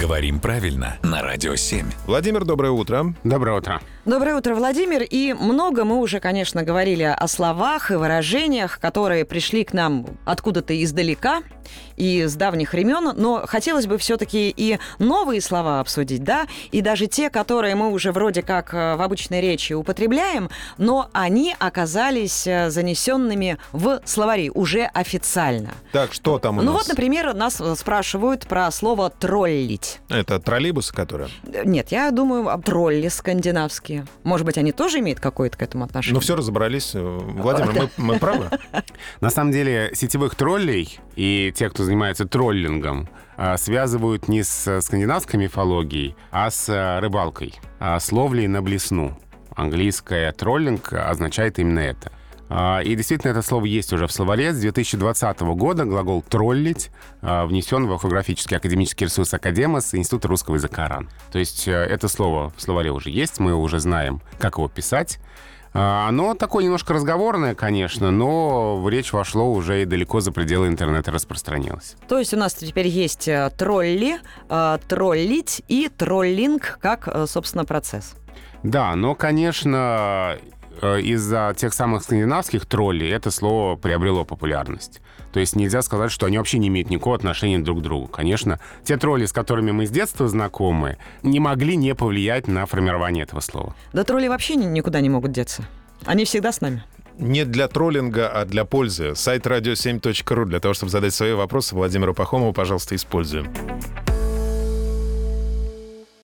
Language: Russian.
Говорим правильно на Радио 7. Владимир, доброе утро. Доброе утро. Доброе утро, Владимир. И много мы уже, конечно, говорили о словах и выражениях, которые пришли к нам откуда-то издалека и с давних времен, но хотелось бы все-таки и новые слова обсудить, да, и даже те, которые мы уже вроде как э, в обычной речи употребляем, но они оказались э, занесенными в словари уже официально. Так, что там у ну нас? вот, например, нас э, спрашивают про слово «троллить». Это троллейбусы, которые? Нет, я думаю, об тролли скандинавские. Может быть, они тоже имеют какое-то к этому отношение? Ну все, разобрались. Владимир, мы, мы правы? На самом деле, сетевых троллей и те, кто занимается троллингом, а, связывают не с скандинавской мифологией, а с а, рыбалкой, а с ловлей на блесну. Английское троллинг означает именно это. А, И действительно, это слово есть уже в словаре. С 2020 года глагол «троллить» а, внесен в орфографический академический ресурс Академос Института русского языка РАН. То есть э, это слово в словаре уже есть, мы уже знаем, как его писать. А, Оно такое немножко разговорное, конечно, но в речь вошло уже и далеко за пределы интернета распространилось. То есть у нас теперь есть э, тролли, э, троллить и троллинг как, собственно, процесс. Да, но, конечно, из-за тех самых скандинавских троллей это слово приобрело популярность. То есть нельзя сказать, что они вообще не имеют никакого отношения друг к другу. Конечно, те тролли, с которыми мы с детства знакомы, не могли не повлиять на формирование этого слова. Да тролли вообще ни- никуда не могут деться. Они всегда с нами. Не для троллинга, а для пользы. Сайт radio7.ru для того, чтобы задать свои вопросы Владимиру Пахомову, пожалуйста, используем.